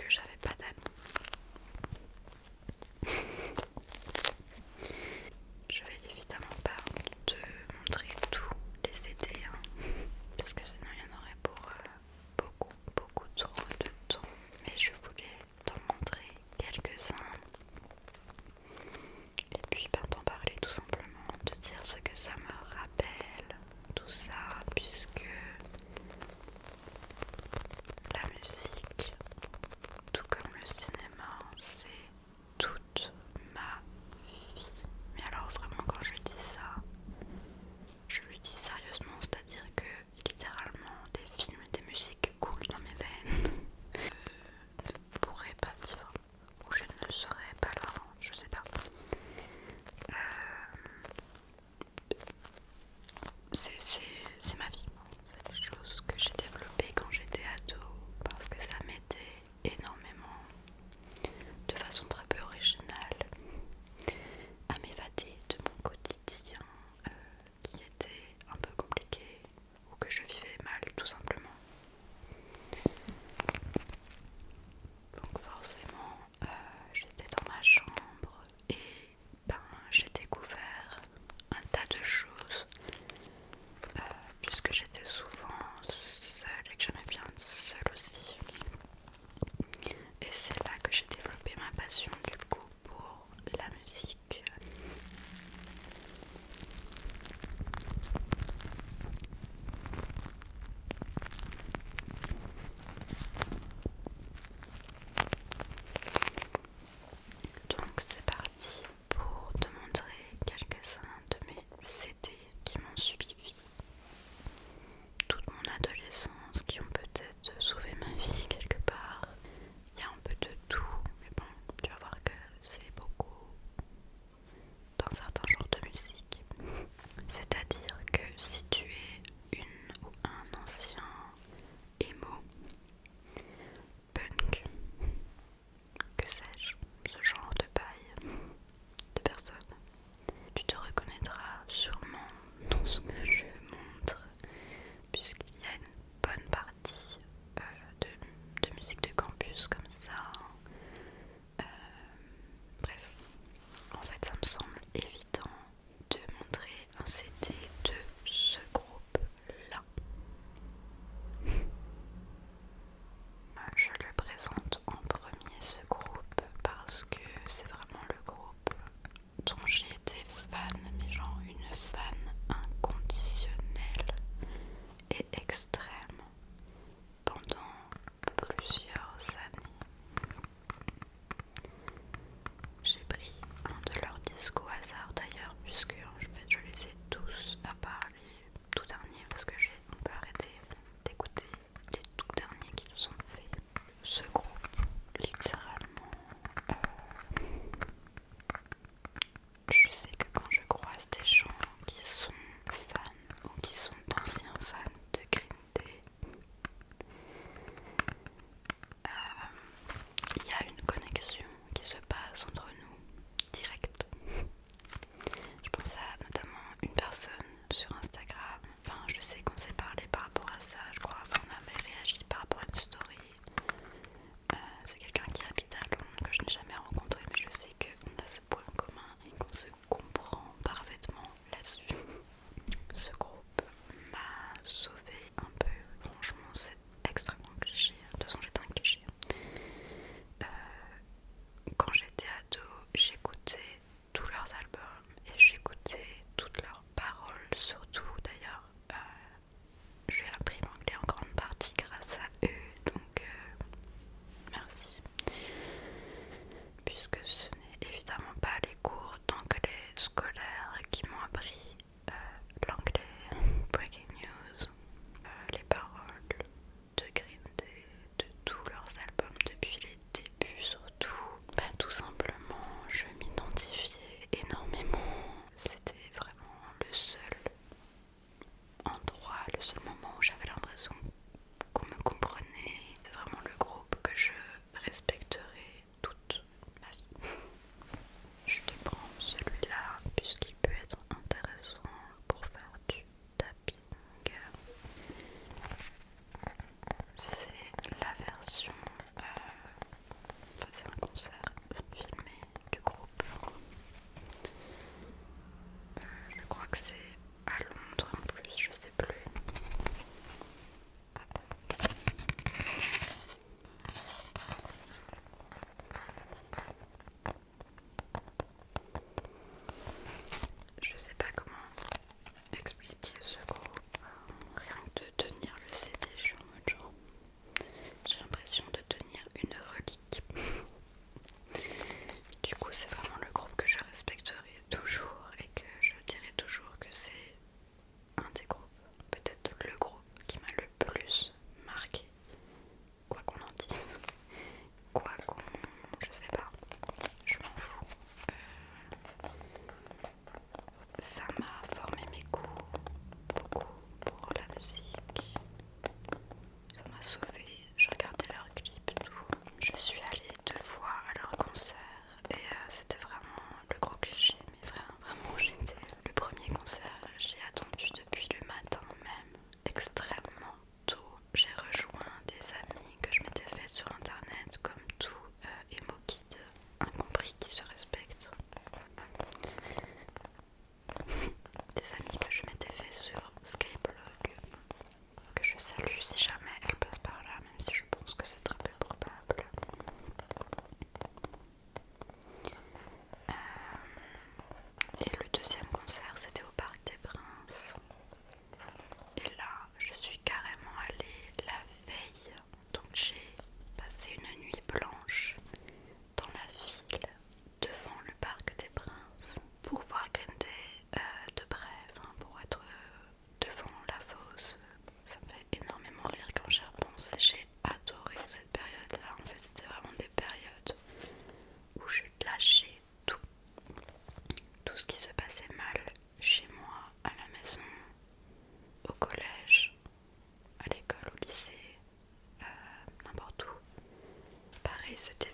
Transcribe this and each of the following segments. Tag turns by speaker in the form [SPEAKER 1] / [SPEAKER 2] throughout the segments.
[SPEAKER 1] ce que se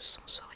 [SPEAKER 1] s'en sortir.